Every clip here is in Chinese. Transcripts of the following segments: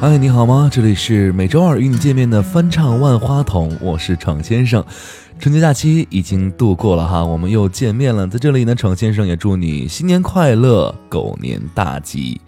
嗨，你好吗？这里是每周二与你见面的翻唱万花筒，我是闯先生。春节假期已经度过了哈，我们又见面了。在这里呢，闯先生也祝你新年快乐，狗年大吉。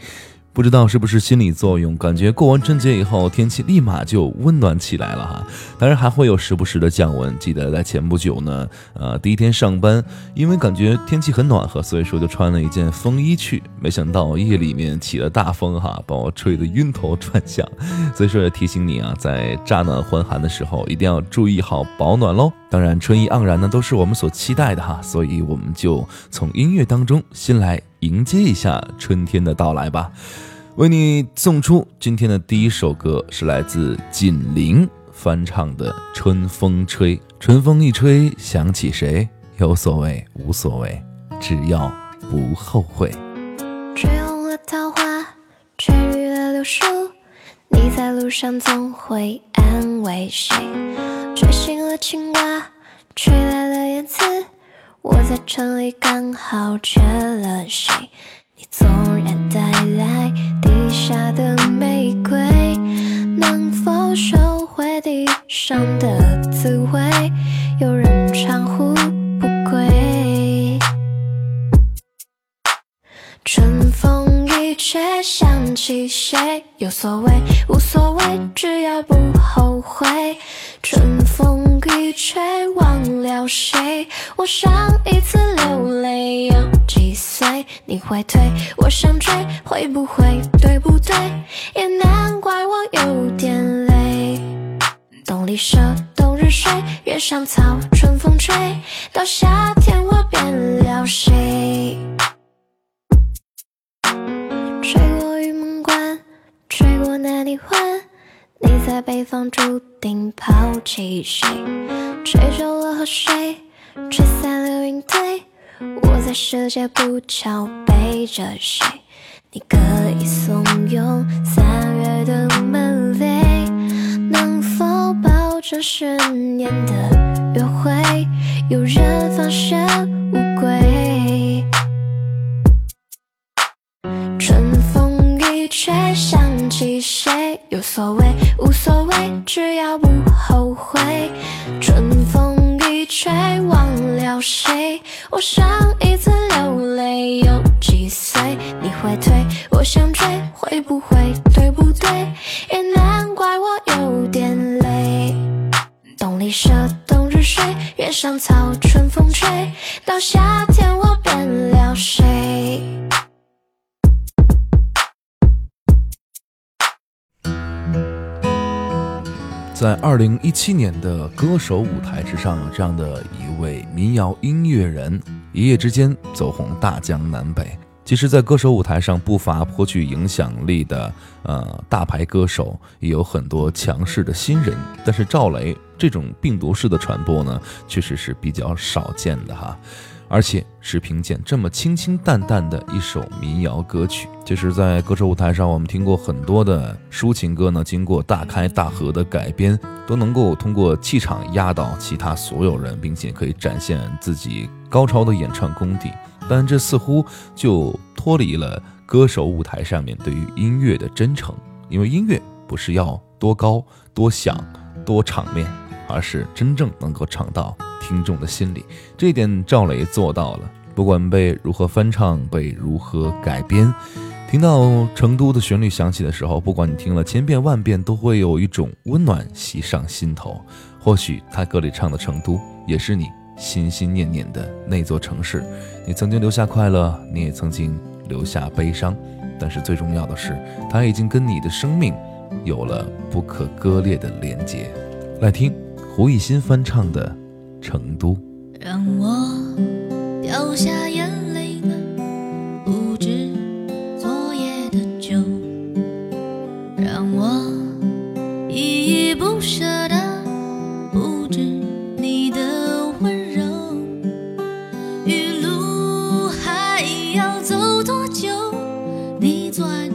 不知道是不是心理作用，感觉过完春节以后天气立马就温暖起来了哈。当然还会有时不时的降温。记得在前不久呢，呃，第一天上班，因为感觉天气很暖和，所以说就穿了一件风衣去。没想到夜里面起了大风哈，把我吹得晕头转向。所以说也提醒你啊，在乍暖还寒的时候，一定要注意好保暖喽。当然，春意盎然呢，都是我们所期待的哈。所以我们就从音乐当中先来。迎接一下春天的到来吧，为你送出今天的第一首歌，是来自锦麟翻唱的《春风吹》。春风一吹，想起谁？有所谓，无所谓，只要不后悔。吹红了桃花，吹绿了柳树，你在路上总会安慰谁？吹醒了青蛙，吹来了燕子。我在城里刚好缺了谁？你纵然带来地下的玫瑰，能否收回地上的滋味？有人长呼不归。春风一吹，想起谁？有所谓，无所谓，只要不后悔。春风一吹，忘了谁？我上一次流泪有几岁？你会退，我想追，会不会对不对？也难怪我有点累。冬里舍，冬日睡，月上草，春风吹，到夏天我变了谁？吹过玉门关，吹过南泥湾。你在北方注定抛弃谁？吹皱了河水，吹散了云堆。我在世界不桥背着谁？你可以怂恿三月的门扉，能否保证十年的约会？有人放生乌龟。却，想起谁？有所谓。无所谓，只要不后悔。春风一吹，忘了谁？我上一次流泪有几岁？你会退，我想追，会不会对不对？也难怪我有点累。冬里舍，冬日睡，原上草，春风吹，到夏天我变了谁？在二零一七年的歌手舞台之上，有这样的一位民谣音乐人，一夜之间走红大江南北。其实，在歌手舞台上不乏颇具影响力的呃大牌歌手，也有很多强势的新人。但是赵雷这种病毒式的传播呢，确实是比较少见的哈。而且是凭借这么清清淡淡的一首民谣歌曲，就是在歌手舞台上，我们听过很多的抒情歌呢，经过大开大合的改编，都能够通过气场压倒其他所有人，并且可以展现自己高超的演唱功底。但这似乎就脱离了歌手舞台上面对于音乐的真诚，因为音乐不是要多高、多响、多场面，而是真正能够唱到。听众的心里，这一点赵雷做到了。不管被如何翻唱，被如何改编，听到成都的旋律响起的时候，不管你听了千遍万遍，都会有一种温暖袭上心头。或许他歌里唱的成都，也是你心心念念的那座城市。你曾经留下快乐，你也曾经留下悲伤，但是最重要的是，他已经跟你的生命有了不可割裂的连接。来听胡艺昕翻唱的《成都》。让我掉下眼泪的不止昨夜的酒，让我依依不舍的不止你的温柔。雨路还要走多久？你攥。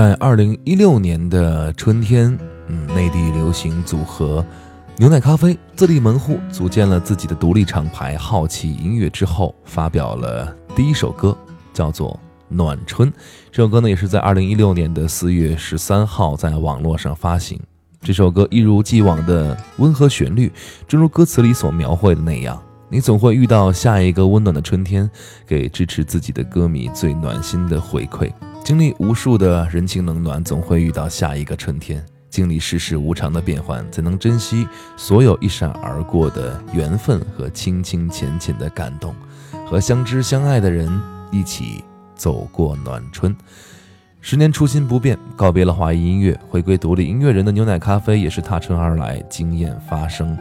在二零一六年的春天，嗯，内地流行组合牛奶咖啡自立门户，组建了自己的独立厂牌好奇音乐之后，发表了第一首歌，叫做《暖春》。这首歌呢，也是在二零一六年的四月十三号在网络上发行。这首歌一如既往的温和旋律，正如歌词里所描绘的那样，你总会遇到下一个温暖的春天，给支持自己的歌迷最暖心的回馈。经历无数的人情冷暖，总会遇到下一个春天。经历世事无常的变幻，才能珍惜所有一闪而过的缘分和清清浅浅的感动，和相知相爱的人一起走过暖春。十年初心不变，告别了华语音乐，回归独立音乐人的牛奶咖啡也是踏春而来，惊艳发声，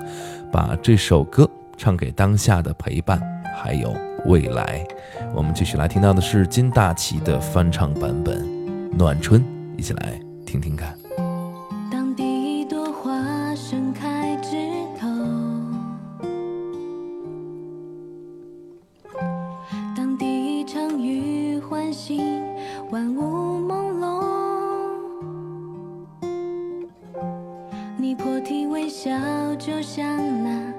把这首歌唱给当下的陪伴，还有未来。我们继续来听到的是金大奇的翻唱版本《暖春》，一起来听听看。当第一朵花盛开枝头，当第一场雨唤醒万物朦胧，你破涕为笑，就像那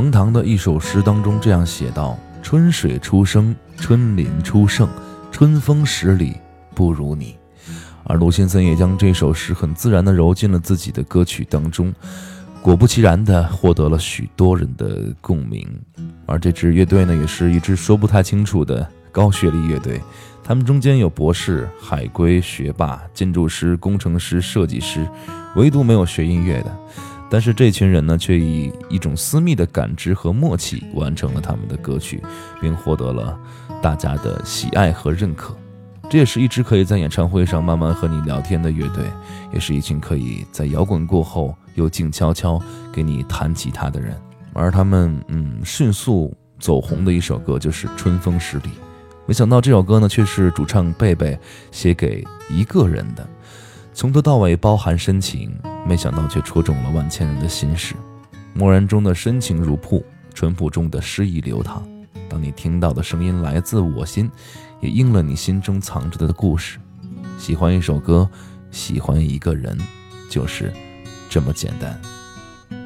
冯唐的一首诗当中这样写道：“春水初生，春林初盛，春风十里不如你。”而卢先生也将这首诗很自然地揉进了自己的歌曲当中，果不其然地获得了许多人的共鸣。而这支乐队呢，也是一支说不太清楚的高学历乐队，他们中间有博士、海归、学霸、建筑师、工程师、设计师，唯独没有学音乐的。但是这群人呢，却以一种私密的感知和默契完成了他们的歌曲，并获得了大家的喜爱和认可。这也是一支可以在演唱会上慢慢和你聊天的乐队，也是一群可以在摇滚过后又静悄悄给你弹吉他的人。而他们，嗯，迅速走红的一首歌就是《春风十里》，没想到这首歌呢却是主唱贝贝写给一个人的，从头到尾包含深情，没想到却戳中了万千人的心事。漠然中的深情如瀑，淳朴中的诗意流淌。当你听到的声音来自我心，也应了你心中藏着的故事。喜欢一首歌，喜欢一个人，就是这么简单。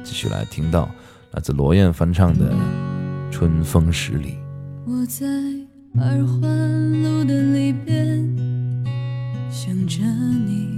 继续来听到来自罗燕翻唱的《春风十里》。我在二环路的里边想着你，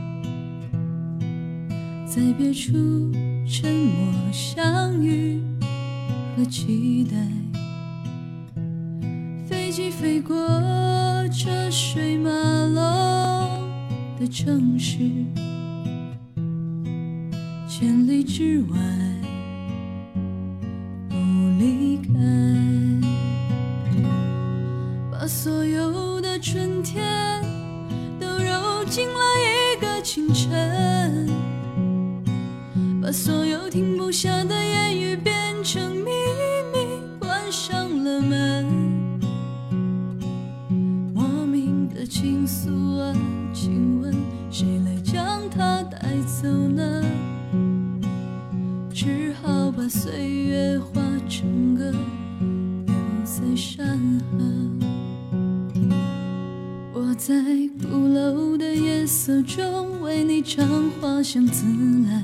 在别处沉默相遇和期待。飞机飞过车水马龙的城市，千里之外把所有停不下的言语变成秘密，关上了门。莫名的情愫啊，请问谁来将它带走呢？只好把岁月化成歌，留在山河。我在鼓楼的夜色中为你唱花香自来，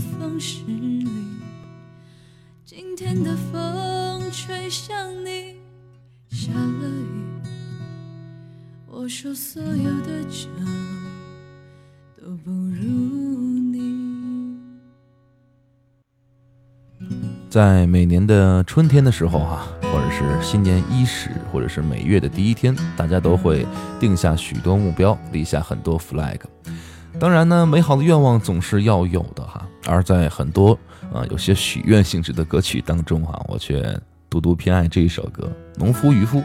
风十里。今天的风吹向你，下了雨。我说所有的酒都不如你。在每年的春天的时候哈、或者是新年伊始，或者是每月的第一天，大家都会定下许多目标，立下很多 flag。当然呢，美好的愿望总是要有的哈。而在很多啊、呃有些许愿性质的歌曲当中哈、我却独独偏爱这一首歌《农夫渔夫》。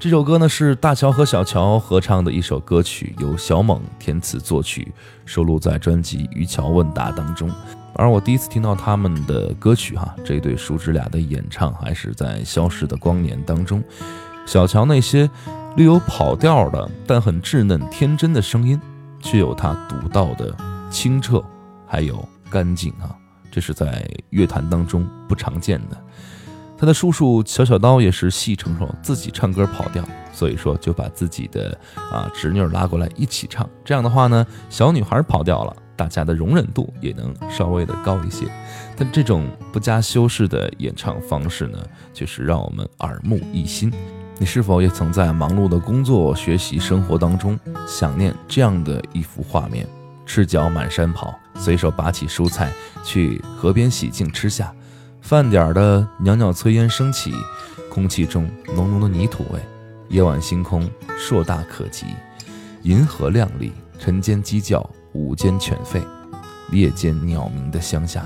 这首歌呢是大乔和小乔合唱的一首歌曲，由小猛填词作曲，收录在专辑《渔樵问答》当中。而我第一次听到他们的歌曲哈，这对叔侄俩的演唱还是在《消失的光年》当中。小乔那些略有跑调的，但很稚嫩天真的声音，却有他独到的清澈，还有干净啊，这是在乐坛当中不常见的。他的叔叔小小刀也是戏称说自己唱歌跑调，所以说就把自己的啊侄女儿拉过来一起唱。这样的话呢，小女孩跑调了，大家的容忍度也能稍微的高一些。但这种不加修饰的演唱方式呢，却是让我们耳目一新。你是否也曾在忙碌的工作、学习、生活当中，想念这样的一幅画面：赤脚满山跑，随手拔起蔬菜去河边洗净吃下；饭点儿的袅袅炊烟升起，空气中浓浓的泥土味；夜晚星空硕大可及，银河亮丽；晨间鸡叫，午间犬吠，夜间鸟鸣的乡下。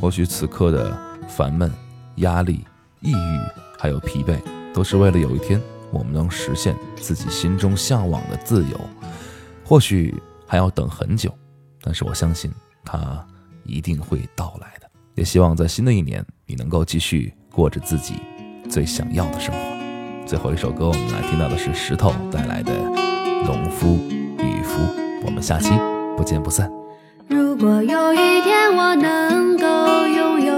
或许此刻的烦闷、压力、抑郁，还有疲惫。都是为了有一天我们能实现自己心中向往的自由或许还要等很久但是我相信它一定会到来的。也希望在新的一年你能够继续过着自己最想要的生活。最后一首歌我们来听到的是石头带来的农夫渔夫我们下期不见不散。如果有一天我能够拥有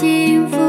幸福